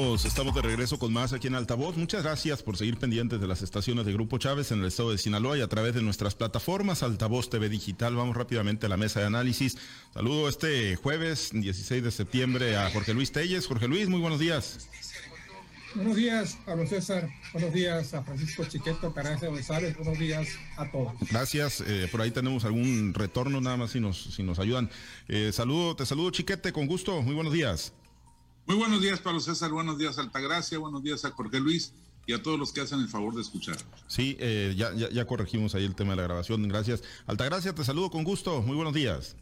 Estamos, de regreso con más aquí en Altavoz. Muchas gracias por seguir pendientes de las estaciones de Grupo Chávez en el estado de Sinaloa y a través de nuestras plataformas Altavoz TV Digital. Vamos rápidamente a la mesa de análisis. Saludo este jueves 16 de septiembre a Jorge Luis Telles. Jorge Luis, muy buenos días. Buenos días, Pablo César. Buenos días a Francisco Chiqueto, Carancia González. Buenos días a todos. Gracias. Eh, por ahí tenemos algún retorno, nada más si nos, si nos ayudan. Eh, saludo, te saludo, Chiquete, con gusto. Muy buenos días. Muy buenos días, Pablo César. Buenos días, Altagracia. Buenos días a Jorge Luis y a todos los que hacen el favor de escuchar. Sí, eh, ya, ya, ya corregimos ahí el tema de la grabación. Gracias. Altagracia, te saludo con gusto. Muy buenos días.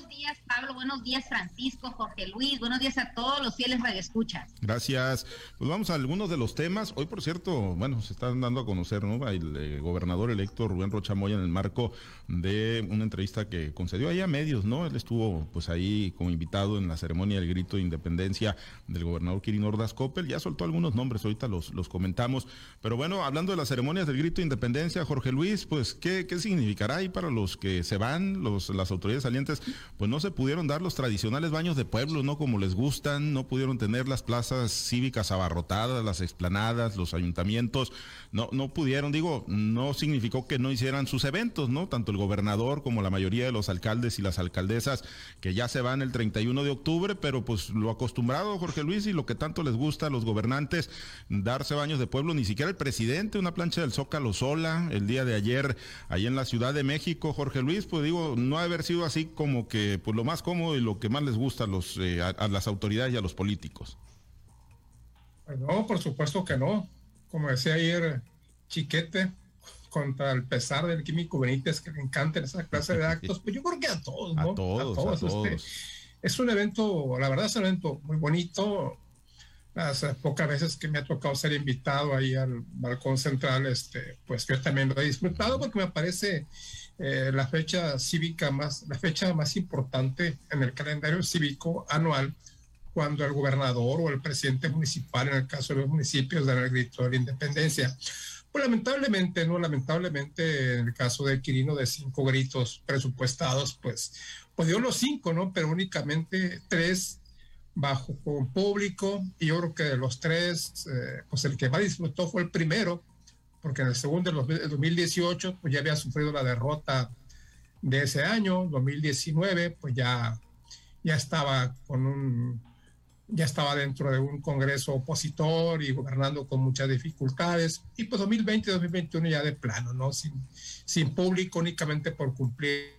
Buenos días, Pablo. Buenos días, Francisco, Jorge Luis. Buenos días a todos los fieles radioescuchas. Gracias. Pues vamos a algunos de los temas. Hoy, por cierto, bueno, se están dando a conocer, ¿no? El eh, gobernador electo Rubén Rocha Moya en el marco de una entrevista que concedió ahí a medios, ¿no? Él estuvo, pues ahí como invitado en la ceremonia del grito de independencia del gobernador Kirin Ordaz Coppel. Ya soltó algunos nombres, ahorita los, los comentamos. Pero bueno, hablando de las ceremonias del grito de independencia, Jorge Luis, pues, ¿qué, qué significará ahí para los que se van, los, las autoridades salientes? Pues no se pudieron dar los tradicionales baños de pueblo, ¿no? Como les gustan, no pudieron tener las plazas cívicas abarrotadas, las explanadas, los ayuntamientos, no, no pudieron, digo, no significó que no hicieran sus eventos, ¿no? Tanto el gobernador como la mayoría de los alcaldes y las alcaldesas que ya se van el 31 de octubre, pero pues lo acostumbrado, Jorge Luis, y lo que tanto les gusta a los gobernantes, darse baños de pueblo, ni siquiera el presidente, una plancha del Zócalo sola, el día de ayer, ahí en la Ciudad de México, Jorge Luis, pues digo, no ha haber sido así como que pues lo más cómodo y lo que más les gusta a, los, eh, a, las autoridades y a los políticos. Pues no, por supuesto que no. Como decía ayer Chiquete, contra el pesar del químico Benítez, que le encantan esa clase de actos, pues yo creo que a todos, ¿no? A todos, este, es un evento, la verdad es un evento muy bonito. Las pocas veces que me ha tocado ser invitado ahí al balcón central, este, pues yo también lo he disfrutado porque me parece eh, la fecha cívica más, la fecha más importante en el calendario cívico anual, cuando el gobernador o el presidente municipal, en el caso de los municipios, dan el grito de la independencia. Pues lamentablemente, ¿no? Lamentablemente, en el caso de Quirino, de cinco gritos presupuestados, pues, pues dio los cinco, ¿no? Pero únicamente tres bajo público, y yo creo que de los tres, eh, pues el que más disfrutó fue el primero, porque en el segundo, el 2018, pues ya había sufrido la derrota de ese año, 2019, pues ya, ya estaba con un, ya estaba dentro de un congreso opositor y gobernando con muchas dificultades, y pues 2020 2021 ya de plano, ¿no? Sin, sin público, únicamente por cumplir,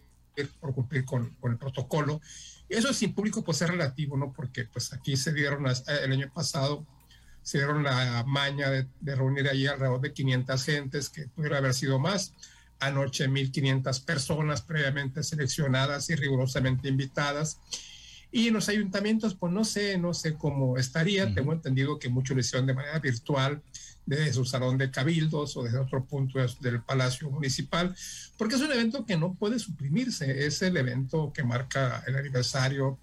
por cumplir con, con el protocolo. Eso sin público, pues es relativo, ¿no? Porque pues aquí se dieron el año pasado se dieron la maña de, reunir allí alrededor de 500 gentes, que pudiera haber sido más. Anoche 1.500 personas previamente seleccionadas y rigurosamente invitadas. Y en los ayuntamientos, pues no sé, no sé cómo estaría. Tengo entendido que muchos lo hicieron de manera virtual, desde su salón de cabildos o desde otro punto del Palacio Municipal, porque es un evento que no puede suprimirse. Es el evento que marca el aniversario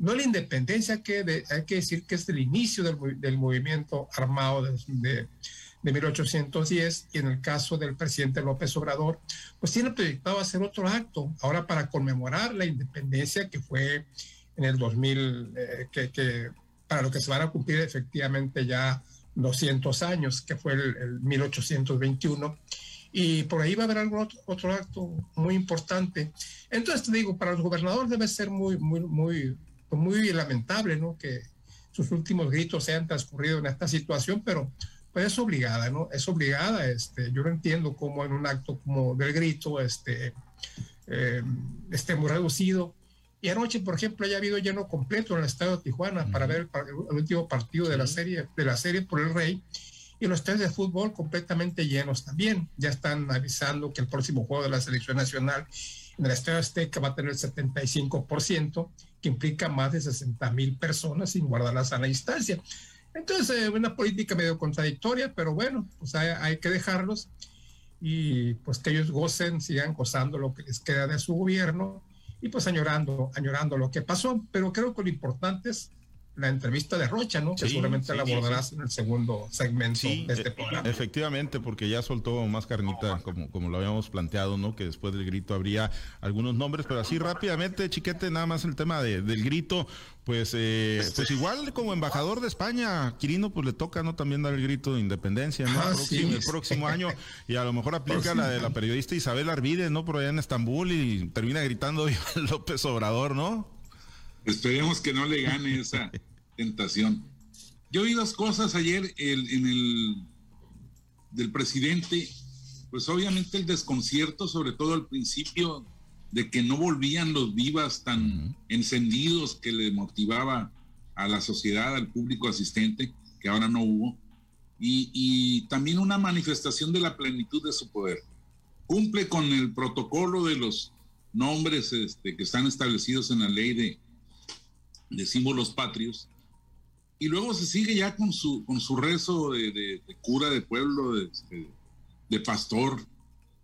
no la independencia, que hay que decir que es el inicio del, movimiento armado de, de, 1810 y en el caso del presidente López Obrador, pues tiene proyectado hacer otro acto ahora para conmemorar la independencia que fue en el 2000, eh, que, para lo que se van a cumplir efectivamente ya 200 años, que fue el, 1821 y por ahí va a haber algún otro, acto muy importante. Entonces digo, para los gobernadores debe ser muy, muy, muy, muy lamentable, ¿no? Que sus últimos gritos se hayan transcurrido en esta situación, pero pues es obligada, ¿no? Es obligada, este, yo no entiendo cómo en un acto como del grito, este, eh, esté muy reducido. Y anoche, por ejemplo, haya habido lleno completo en el estadio de Tijuana para ver el, último partido de la serie, de la serie por el Rey. Y los tres de fútbol completamente llenos también. Ya están avisando que el próximo juego de la selección nacional en el Estadio Azteca va a tener el 75%, que implica más de 60 mil personas sin guardar la sana distancia. Entonces, eh, una política medio contradictoria, pero bueno, pues hay, que dejarlos. y pues que ellos gocen, sigan gozando lo que les queda de su gobierno y pues añorando, añorando lo que pasó. Pero creo que lo importante es la entrevista de Rocha, ¿no? que seguramente la abordarás en el segundo segmento de este e-, programa. Efectivamente, porque ya soltó más carnita, como, como lo habíamos planteado, ¿no? Que después del grito habría algunos nombres, pero así rápidamente, chiquete, nada más el tema de, del grito, pues, eh, pues igual como embajador de España, Quirino, pues le toca, ¿no? También dar el grito de independencia, ¿no? Ah, el próximo año, y a lo mejor aplica la de la periodista Isabel Arvide, ¿no? Por allá en Estambul y termina gritando López Obrador, ¿no? Esperemos que no le gane esa tentación. Yo oí dos cosas ayer en el del presidente, pues obviamente el desconcierto, sobre todo al principio, de que no volvían los vivas tan encendidos que le motivaba a la sociedad, al público asistente, que ahora no hubo, y, y también una manifestación de la plenitud de su poder. Cumple con el protocolo de los nombres este, que están establecidos en la ley de, de símbolos patrios, y luego se sigue ya con su, con su rezo de, cura de pueblo, de, este, de, pastor,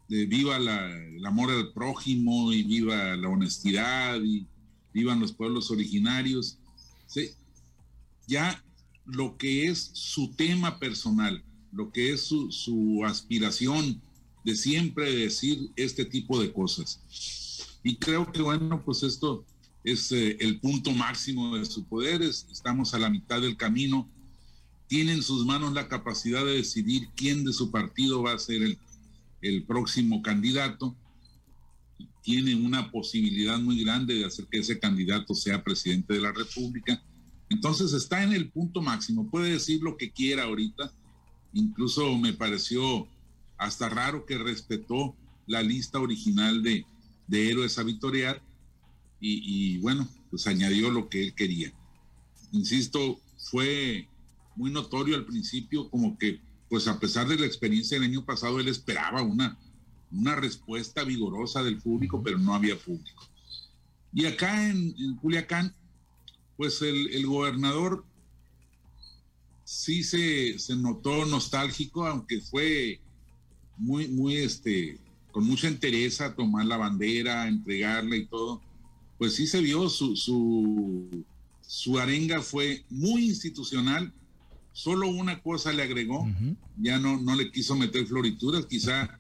de viva la, el amor al prójimo y viva la honestidad y vivan los pueblos originarios. Ya lo que es su tema personal, lo que es su, su aspiración de siempre decir este tipo de cosas. Y creo que, bueno, pues esto es eh, el punto máximo de su poder, estamos a la mitad del camino, tiene en sus manos la capacidad de decidir quién de su partido va a ser el, el próximo candidato, tiene una posibilidad muy grande de hacer que ese candidato sea presidente de la República. Entonces está en el punto máximo, puede decir lo que quiera ahorita, incluso me pareció hasta raro que respetó la lista original de, de héroes a victoriar y, bueno, pues añadió lo que él quería. Insisto, fue muy notorio al principio como que, pues a pesar de la experiencia del año pasado, él esperaba una, una respuesta vigorosa del público, pero no había público. Y acá en, Culiacán, pues el, el, gobernador sí se, se notó nostálgico, aunque fue muy, muy, este, con mucha entereza tomar la bandera, entregarla y todo pues sí se vio su, su, arenga fue muy institucional, solo una cosa le agregó, ya no, no le quiso meter florituras, quizá,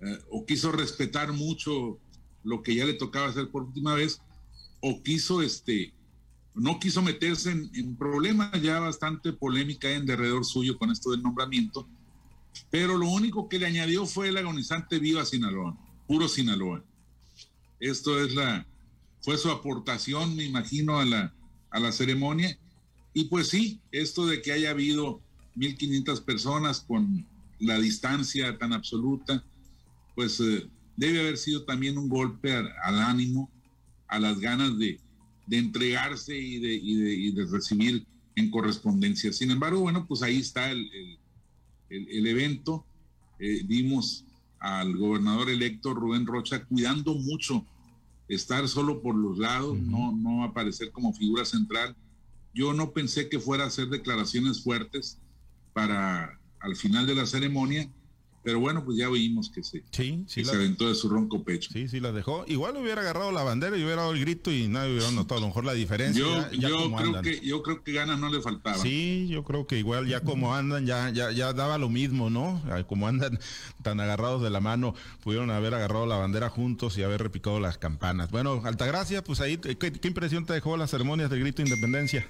eh, o quiso respetar mucho lo que ya le tocaba hacer por última vez, o quiso, este, no quiso meterse en, problemas ya bastante polémica en derredor suyo con esto del nombramiento, pero lo único que le añadió fue el agonizante Viva Sinaloa, puro Sinaloa. Esto es la, fue su aportación, me imagino, a la, a la ceremonia. Y pues sí, esto de que haya habido 1.500 personas con la distancia tan absoluta, pues eh, debe haber sido también un golpe al, ánimo, a las ganas de, de entregarse y de, y, de, recibir en correspondencia. Sin embargo, bueno, pues ahí está el, el, evento. Eh, vimos al gobernador electo Rubén Rocha cuidando mucho estar solo por los lados, no, no aparecer como figura central. Yo no pensé que fuera a hacer declaraciones fuertes para al final de la ceremonia, pero bueno, pues ya vimos que se, sí, sí se aventó de su ronco pecho. Sí, sí, la dejó. Igual hubiera agarrado la bandera y hubiera dado el grito y nadie hubiera notado a lo mejor la diferencia. Yo, creo, que, yo creo que ganas no le faltaban. Sí, yo creo que igual ya como andan, ya, ya, ya daba lo mismo, ¿no? Como andan tan agarrados de la mano, pudieron haber agarrado la bandera juntos y haber repicado las campanas. Bueno, Altagracia, pues ahí, ¿qué, qué impresión te dejó las ceremonias del grito de independencia?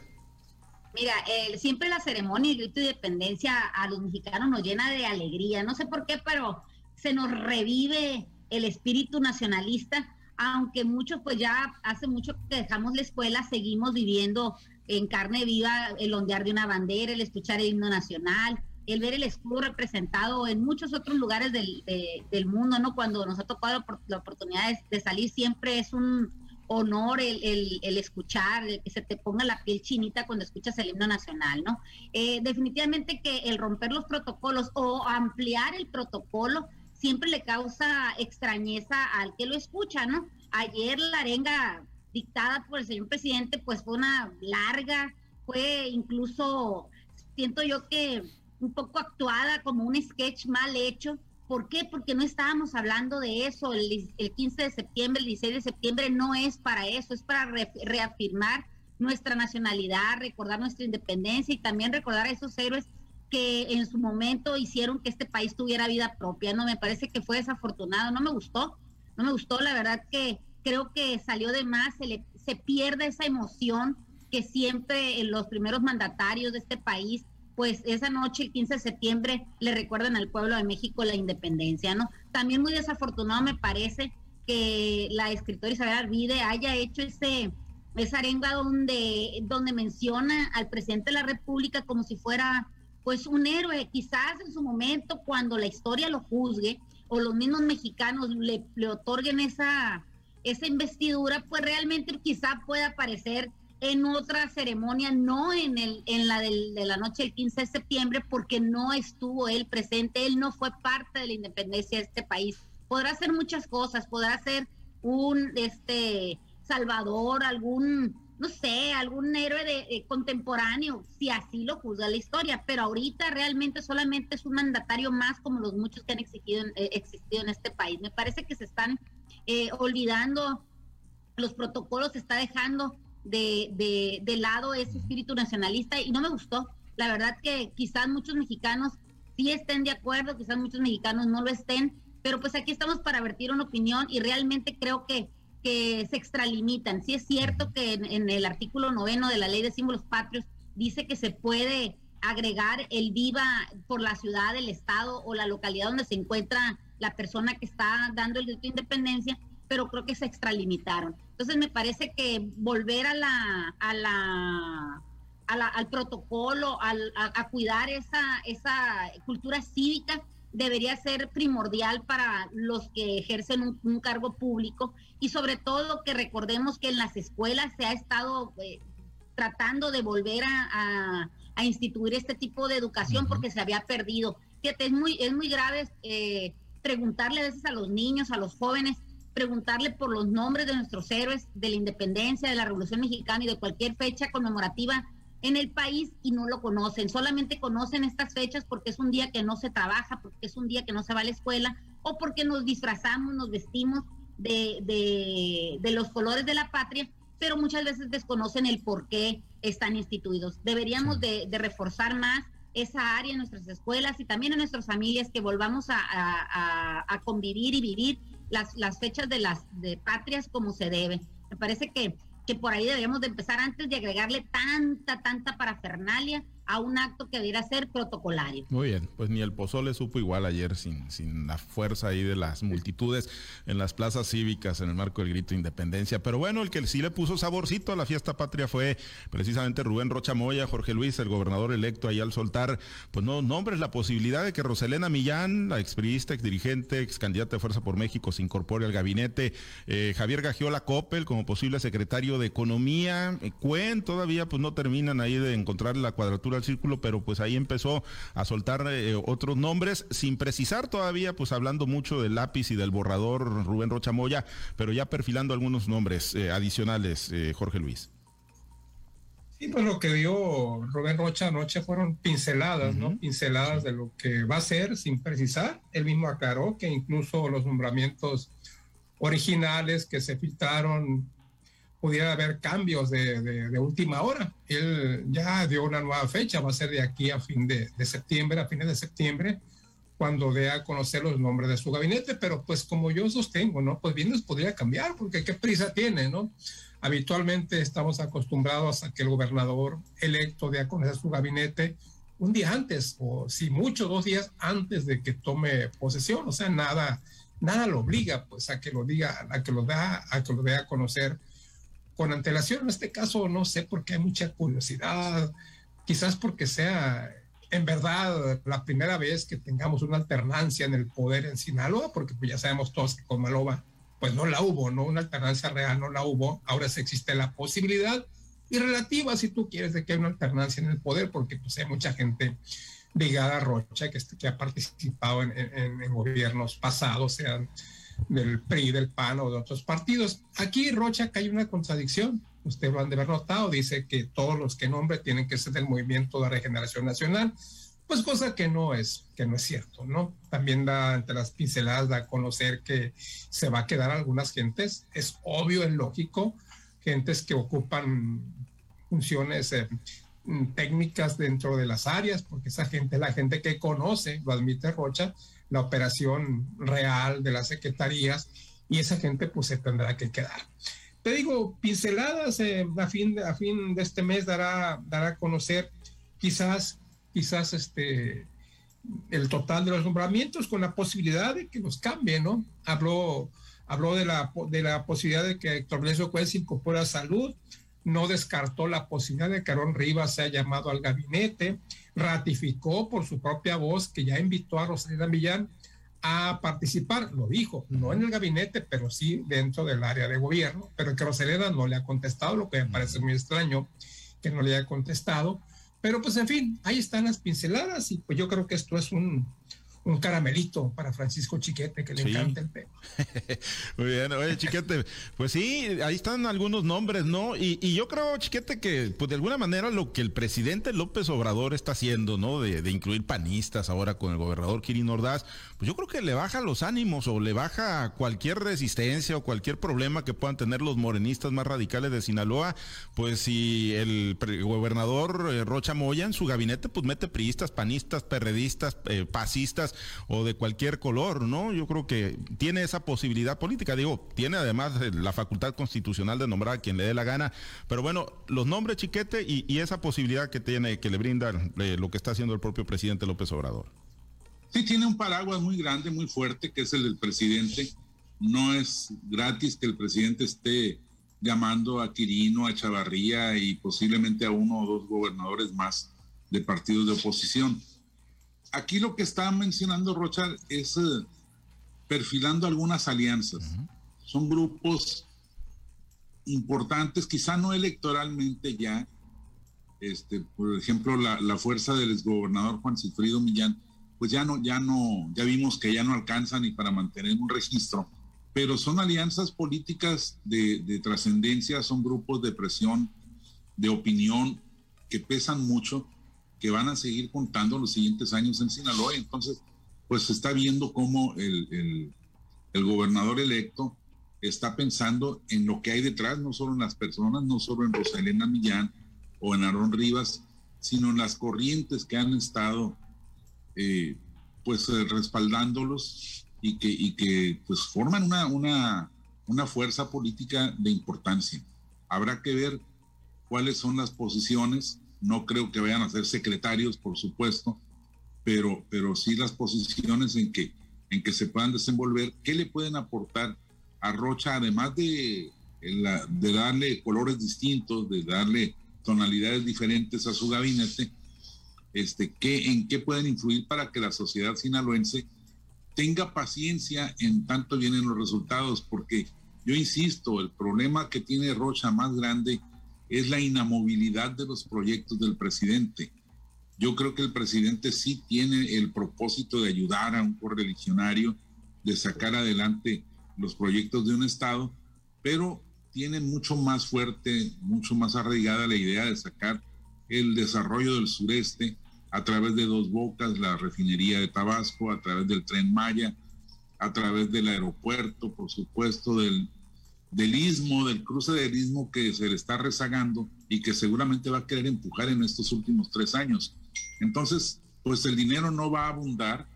Mira, siempre la ceremonia y grito de independencia a los mexicanos nos llena de alegría. No sé por qué, pero se nos revive el espíritu nacionalista, aunque muchos, pues ya hace mucho que dejamos la escuela, seguimos viviendo en carne viva el ondear de una bandera, el escuchar el himno nacional, el ver el escudo representado en muchos otros lugares del, del mundo, ¿no? Cuando nos ha tocado la oportunidad de salir, siempre es un, honor el, el, escuchar, el que se te ponga la piel chinita cuando escuchas el himno nacional, ¿no? Eh, definitivamente que el romper los protocolos o ampliar el protocolo siempre le causa extrañeza al que lo escucha, ¿no? Ayer la arenga dictada por el señor presidente pues fue una larga, fue incluso, siento yo que un poco actuada como un sketch mal hecho, ¿Por qué? Porque no estábamos hablando de eso. El, 15 de septiembre, el 16 de septiembre no es para eso, es para reafirmar nuestra nacionalidad, recordar nuestra independencia y también recordar a esos héroes que en su momento hicieron que este país tuviera vida propia. No me parece que fue desafortunado, no me gustó, no me gustó, la verdad que creo que salió de más, se, se pierde esa emoción que siempre los primeros mandatarios de este país pues esa noche, el 15 de septiembre, le recuerdan al pueblo de México la independencia, ¿no? También muy desafortunado me parece que la escritora Isabel Arvide haya hecho ese, esa arenga donde, donde menciona al presidente de la República como si fuera pues un héroe, quizás en su momento cuando la historia lo juzgue o los mismos mexicanos le, le otorguen esa, esa investidura, pues realmente quizá pueda parecer en otra ceremonia, no en, el, en la del, de la noche del 15 de septiembre, porque no estuvo él presente, él no fue parte de la independencia de este país. Podrá hacer muchas cosas, podrá ser un este salvador, algún, no sé, algún héroe de, contemporáneo, si así lo juzga la historia, pero ahorita realmente solamente es un mandatario más como los muchos que han existido, eh, existido en este país. Me parece que se están eh, olvidando los protocolos, se está dejando de, de, lado ese espíritu nacionalista y no me gustó. La verdad que quizás muchos mexicanos sí estén de acuerdo, quizás muchos mexicanos no lo estén, pero pues aquí estamos para vertir una opinión y realmente creo que, que se extralimitan. Sí es cierto que en, el artículo noveno de la ley de símbolos patrios dice que se puede agregar el viva por la ciudad, el estado o la localidad donde se encuentra la persona que está dando el grito de independencia, pero creo que se extralimitaron. Entonces me parece que volver a la, a la, al protocolo, a, cuidar esa, esa cultura cívica debería ser primordial para los que ejercen un, cargo público y sobre todo que recordemos que en las escuelas se ha estado eh, tratando de volver a, instituir este tipo de educación porque se había perdido. Fíjate, es muy, es muy grave eh, preguntarle a veces a los niños, a los jóvenes, preguntarle por los nombres de nuestros héroes de la independencia, de la Revolución Mexicana y de cualquier fecha conmemorativa en el país y no lo conocen. Solamente conocen estas fechas porque es un día que no se trabaja, porque es un día que no se va a la escuela o porque nos disfrazamos, nos vestimos de, de, los colores de la patria, pero muchas veces desconocen el por qué están instituidos. Deberíamos de, reforzar más esa área en nuestras escuelas y también en nuestras familias, que volvamos a, a convivir y vivir las, fechas de las de patrias como se debe. Me parece que, que por ahí deberíamos de empezar antes de agregarle tanta, tanta parafernalia a un acto que debiera ser protocolario. Muy bien, pues ni el pozole supo igual ayer sin, sin la fuerza ahí de las multitudes en las plazas cívicas en el marco del grito de independencia. Pero bueno, el que sí le puso saborcito a la fiesta patria fue precisamente Rubén Rocha Moya, Jorge Luis, el gobernador electo ahí al soltar, pues no nombres, la posibilidad de que Roselena Millán, la expriista, exdirigente, ex candidata de Fuerza por México, se incorpore al gabinete, eh, Javier Gagiola Coppel como posible secretario de Economía, eh, Cuen, todavía pues no terminan ahí de encontrar la cuadratura al círculo, pero pues ahí empezó a soltar eh, otros nombres, sin precisar todavía, pues hablando mucho del lápiz y del borrador Rubén Rocha Moya, pero ya perfilando algunos nombres eh, adicionales, eh, Jorge Luis. Sí, pues lo que dio Rubén Rocha anoche fueron pinceladas, ¿no? Pinceladas de lo que va a ser sin precisar. Él mismo aclaró que incluso los nombramientos originales que se filtraron pudiera haber cambios de, última hora. Él ya dio una nueva fecha, va a ser de aquí a fin de, septiembre, a fines de septiembre, cuando dé a conocer los nombres de su gabinete, pero pues como yo sostengo, ¿no? Pues bien les podría cambiar, porque qué prisa tiene, ¿no? Habitualmente estamos acostumbrados a que el gobernador electo dé a conocer su gabinete un día antes, o si mucho, dos días antes de que tome posesión, o sea, nada, nada lo obliga, pues, a que lo diga, a que lo da, a que lo dé a conocer con antelación. En este caso no sé por qué hay mucha curiosidad, quizás porque sea en verdad la primera vez que tengamos una alternancia en el poder en Sinaloa, porque pues ya sabemos todos que con Maloba pues no la hubo, ¿no? Una alternancia real no la hubo, ahora sí existe la posibilidad y relativa, si tú quieres, de que haya una alternancia en el poder, porque pues hay mucha gente ligada a Rocha que, que ha participado en, en gobiernos pasados, sean del PRI, del PAN o de otros partidos. Aquí, Rocha, que hay una contradicción. Usted lo han de haber notado, dice que todos los que nombre tienen que ser del Movimiento de Regeneración Nacional. pues cosa que no es, que no es cierto, ¿no? También da entre las pinceladas da a conocer que se va a quedar algunas gentes, es obvio, es lógico, gentes que ocupan funciones eh, técnicas dentro de las áreas, porque esa gente es la gente que conoce, lo admite Rocha, la operación real de las secretarías y esa gente pues se tendrá que quedar. Te digo, pinceladas eh, a, fin, a fin de este mes dará, dará a conocer quizás quizás este, el total de los nombramientos con la posibilidad de que los cambie, ¿no? Habló, habló de, la, de la posibilidad de que Héctor Cuel se incorpore a salud, no descartó la posibilidad de que Aaron Rivas sea llamado al gabinete, ratificó por su propia voz que ya invitó a Rosalina Millán a participar, lo dijo, no en el gabinete, pero sí dentro del área de gobierno, pero que Rosalina no le ha contestado, lo que me parece muy extraño que no le haya contestado. Pero pues en fin, ahí están las pinceladas y pues yo creo que esto es un, un caramelito para Francisco Chiquete, que le encanta el pelo. Muy bien, oye, Chiquete, pues sí, ahí están algunos nombres, ¿no? Y, yo creo, Chiquete, que pues de alguna manera lo que el presidente López Obrador está haciendo, ¿no? De, incluir panistas ahora con el gobernador Kirin Ordaz, pues yo creo que le baja los ánimos o le baja cualquier resistencia o cualquier problema que puedan tener los morenistas más radicales de Sinaloa, pues si el gobernador eh, Rocha Moya en su gabinete, pues mete priistas, panistas, perredistas, eh, pasistas, o de cualquier color, ¿no? Yo creo que tiene esa posibilidad política, digo, tiene además la facultad constitucional de nombrar a quien le dé la gana, pero bueno, los nombres chiquete y, esa posibilidad que tiene, que le brinda eh, lo que está haciendo el propio presidente López Obrador. Sí, tiene un paraguas muy grande, muy fuerte, que es el del presidente. No es gratis que el presidente esté llamando a Quirino, a Chavarría y posiblemente a uno o dos gobernadores más de partidos de oposición aquí lo que está mencionando Rocha es eh, perfilando algunas alianzas. Son grupos importantes, quizá no electoralmente ya. Este, por ejemplo, la, fuerza del exgobernador Juan Cifrido Millán, pues ya no, ya no, ya vimos que ya no alcanza ni para mantener un registro, pero son alianzas políticas de, de trascendencia, son grupos de presión, de opinión que pesan mucho que van a seguir contando los siguientes años en Sinaloa. Entonces, pues se está viendo cómo el, el, gobernador electo está pensando en lo que hay detrás, no solo en las personas, no solo en Rosalena Millán o en Aarón Rivas, sino en las corrientes que han estado eh, pues eh, respaldándolos y que, y que pues forman una, una, una fuerza política de importancia. Habrá que ver cuáles son las posiciones no creo que vayan a ser secretarios, por supuesto, pero, pero sí las posiciones en que, en que se puedan desenvolver, ¿qué le pueden aportar a Rocha, además de, de darle colores distintos, de darle tonalidades diferentes a su gabinete? Este, ¿qué, ¿En qué pueden influir para que la sociedad sinaloense tenga paciencia en tanto vienen los resultados? Porque yo insisto, el problema que tiene Rocha más grande es la inamovilidad de los proyectos del presidente. Yo creo que el presidente sí tiene el propósito de ayudar a un correligionario, de sacar adelante los proyectos de un Estado, pero tiene mucho más fuerte, mucho más arraigada la idea de sacar el desarrollo del sureste a través de dos bocas, la refinería de Tabasco, a través del tren Maya, a través del aeropuerto, por supuesto, del del istmo, del cruce del istmo que se le está rezagando y que seguramente va a querer empujar en estos últimos tres años. Entonces, pues el dinero no va a abundar.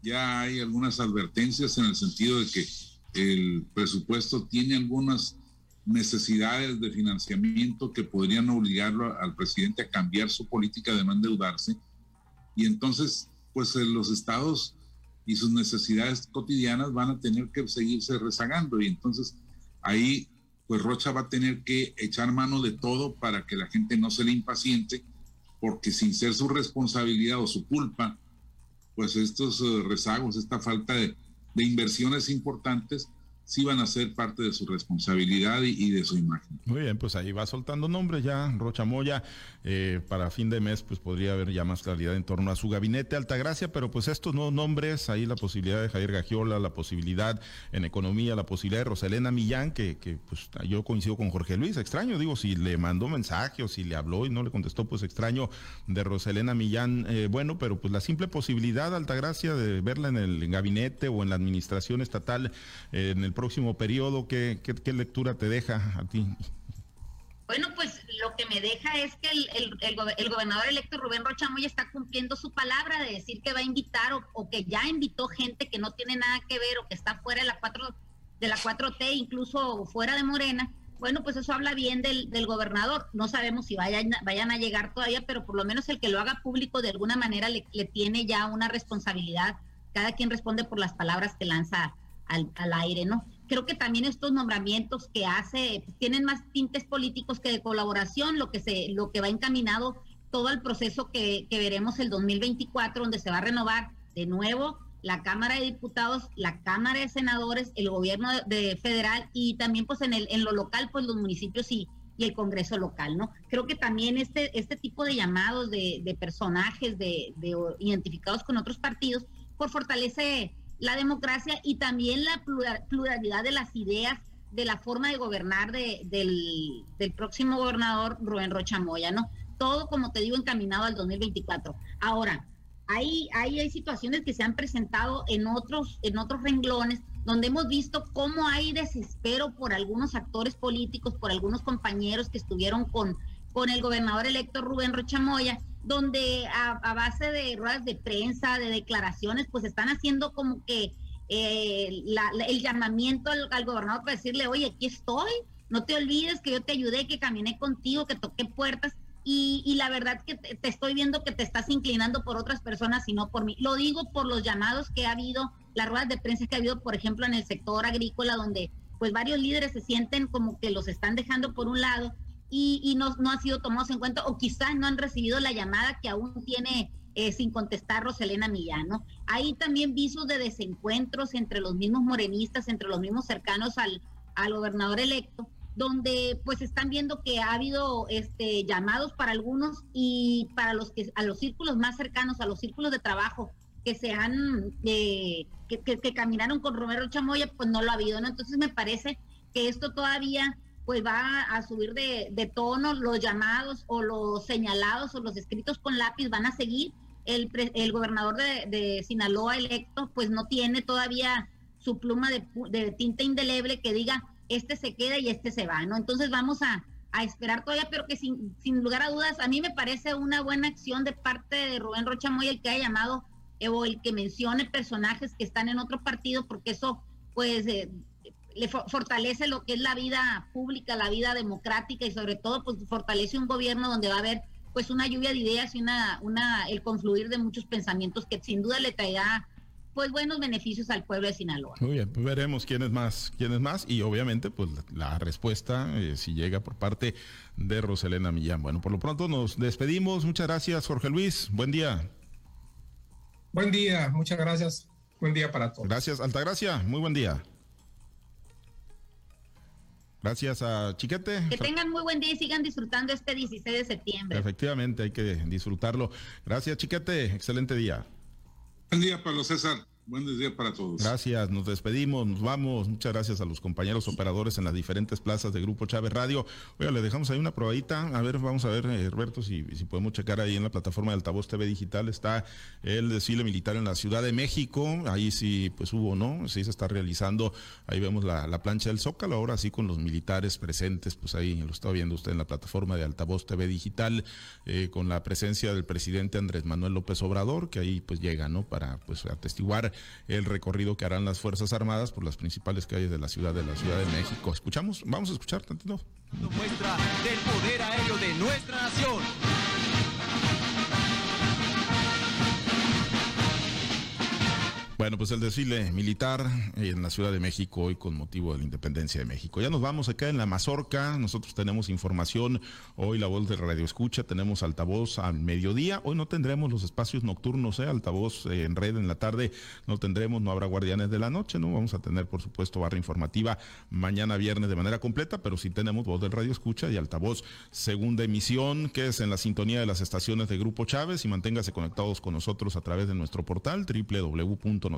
Ya hay algunas advertencias en el sentido de que el presupuesto tiene algunas necesidades de financiamiento que podrían obligarlo al presidente a cambiar su política de no endeudarse. Y entonces, pues los estados y sus necesidades cotidianas van a tener que seguirse rezagando. Y entonces, ahí pues Rocha va a tener que echar mano de todo para que la gente no se le impaciente, porque sin ser su responsabilidad o su culpa, pues estos eh, rezagos, esta falta de, inversiones importantes, sí van a ser parte de su responsabilidad y, de su imagen. Muy bien, pues ahí va soltando nombres ya, Rocha Moya, eh, para fin de mes pues podría haber ya más claridad en torno a su gabinete Altagracia, pero pues estos nuevos nombres, ahí la posibilidad de Javier Gagiola, la posibilidad en economía, la posibilidad de Roselena Millán, que, que pues yo coincido con Jorge Luis, extraño, digo, si le mandó mensaje o si le habló y no le contestó, pues extraño de Roselena Millán, eh, bueno, pero pues la simple posibilidad, Altagracia, de verla en el gabinete o en la administración estatal en el próximo periodo? ¿Qué, qué, lectura te deja a ti? Bueno, pues lo que me deja es que el, el, gobernador electo Rubén Rochamoya está cumpliendo su palabra de decir que va a invitar o, que ya invitó gente que no tiene nada que ver o que está fuera de la 4 de la 4T, incluso fuera de Morena. Bueno, pues eso habla bien del, del gobernador. No sabemos si vayan, vayan a llegar todavía, pero por lo menos el que lo haga público de alguna manera le, le tiene ya una responsabilidad. Cada quien responde por las palabras que lanza al, al aire, ¿no? creo que también estos nombramientos que hace pues, tienen más tintes políticos que de colaboración, lo que se, lo que va encaminado todo el proceso que, que veremos el 2024, donde se va a renovar de nuevo la Cámara de Diputados, la Cámara de Senadores, el gobierno de, federal y también pues en el en lo local pues los municipios y, y el Congreso local, ¿no? Creo que también este este tipo de llamados de, personajes de, de identificados con otros partidos por fortalece la democracia y también la pluralidad de las ideas de la forma de gobernar de, del, próximo gobernador Rubén Rocha Moya, ¿no? Todo, como te digo, encaminado al 2024. Ahora, hay, hay, hay situaciones que se han presentado en otros, en otros renglones donde hemos visto cómo hay desespero por algunos actores políticos, por algunos compañeros que estuvieron con, con el gobernador electo Rubén Rocha Moya donde a, base de ruedas de prensa, de declaraciones, pues están haciendo como que eh, el llamamiento al, gobernador para decirle, oye, aquí estoy, no te olvides que yo te ayudé, que caminé contigo, que toqué puertas. Y, la verdad que te, estoy viendo que te estás inclinando por otras personas y no por mí. Lo digo por los llamados que ha habido, las ruedas de prensa que ha habido, por ejemplo, en el sector agrícola, donde pues varios líderes se sienten como que los están dejando por un lado y, no, no han sido tomados en cuenta o quizás no han recibido la llamada que aún tiene eh, sin contestar Roselena Millán. ¿no? Hay también visos de desencuentros entre los mismos morenistas, entre los mismos cercanos al, al gobernador electo, donde pues están viendo que ha habido este llamados para algunos y para los que a los círculos más cercanos, a los círculos de trabajo que se han eh, que, que, caminaron con Romero Chamoya, pues no lo ha habido, ¿no? Entonces me parece que esto todavía pues va a subir de, de tono, los llamados o los señalados o los escritos con lápiz van a seguir. El, el gobernador de, Sinaloa electo pues no tiene todavía su pluma de, tinta indeleble que diga este se queda y este se va, ¿no? Entonces vamos a, esperar todavía, pero que sin, sin lugar a dudas, a mí me parece una buena acción de parte de Rubén Rocha Moy el que haya llamado eh, o el que mencione personajes que están en otro partido, porque eso pues eh, le fortalece lo que es la vida pública, la vida democrática y sobre todo pues fortalece un gobierno donde va a haber pues una lluvia de ideas y una, una el confluir de muchos pensamientos que sin duda le traerá pues buenos beneficios al pueblo de Sinaloa. Muy bien, pues veremos quién es más, quién es más y obviamente pues la respuesta eh, si llega por parte de Roselena Millán. Bueno, por lo pronto nos despedimos. Muchas gracias, Jorge Luis. Buen día. Buen día, muchas gracias. Buen día para todos. Gracias, Altagracia. Muy buen día. Gracias a Chiquete. Que tengan muy buen día y sigan disfrutando este 16 de septiembre. Efectivamente, hay que disfrutarlo. Gracias, Chiquete. Excelente día. Buen día, Pablo César. Buen día para todos. Gracias, nos despedimos, nos vamos. Muchas gracias a los compañeros operadores en las diferentes plazas de Grupo Chávez Radio. Oiga, le dejamos ahí una probadita. A ver, vamos a ver, eh, Roberto, si, si podemos checar ahí en la plataforma de Altavoz TV Digital. Está el desfile militar en la Ciudad de México. Ahí sí, pues hubo, ¿no? Sí se está realizando. Ahí vemos la, plancha del Zócalo, ahora sí con los militares presentes. Pues ahí lo está viendo usted en la plataforma de Altavoz TV Digital, eh, con la presencia del presidente Andrés Manuel López Obrador, que ahí pues llega, ¿no? Para pues atestiguar el recorrido que harán las Fuerzas Armadas por las principales calles de la ciudad de la Ciudad de México. Escuchamos, vamos a escuchar tantito. Muestra del poder aéreo de nuestra nación. Bueno. Pues el desfile militar en la Ciudad de México hoy con motivo de la independencia de México. Ya nos vamos acá en la Mazorca, nosotros tenemos información, hoy la voz de Radio Escucha, tenemos altavoz al mediodía, hoy no tendremos los espacios nocturnos, ¿eh? altavoz eh, en red en la tarde, no tendremos, no habrá guardianes de la noche, ¿no? Vamos a tener, por supuesto, barra informativa mañana viernes de manera completa, pero sí tenemos voz de Radio Escucha y altavoz segunda emisión, que es en la sintonía de las estaciones de Grupo Chávez y manténgase conectados con nosotros a través de nuestro portal www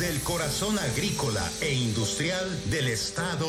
Desde el corazón agrícola e industrial del estado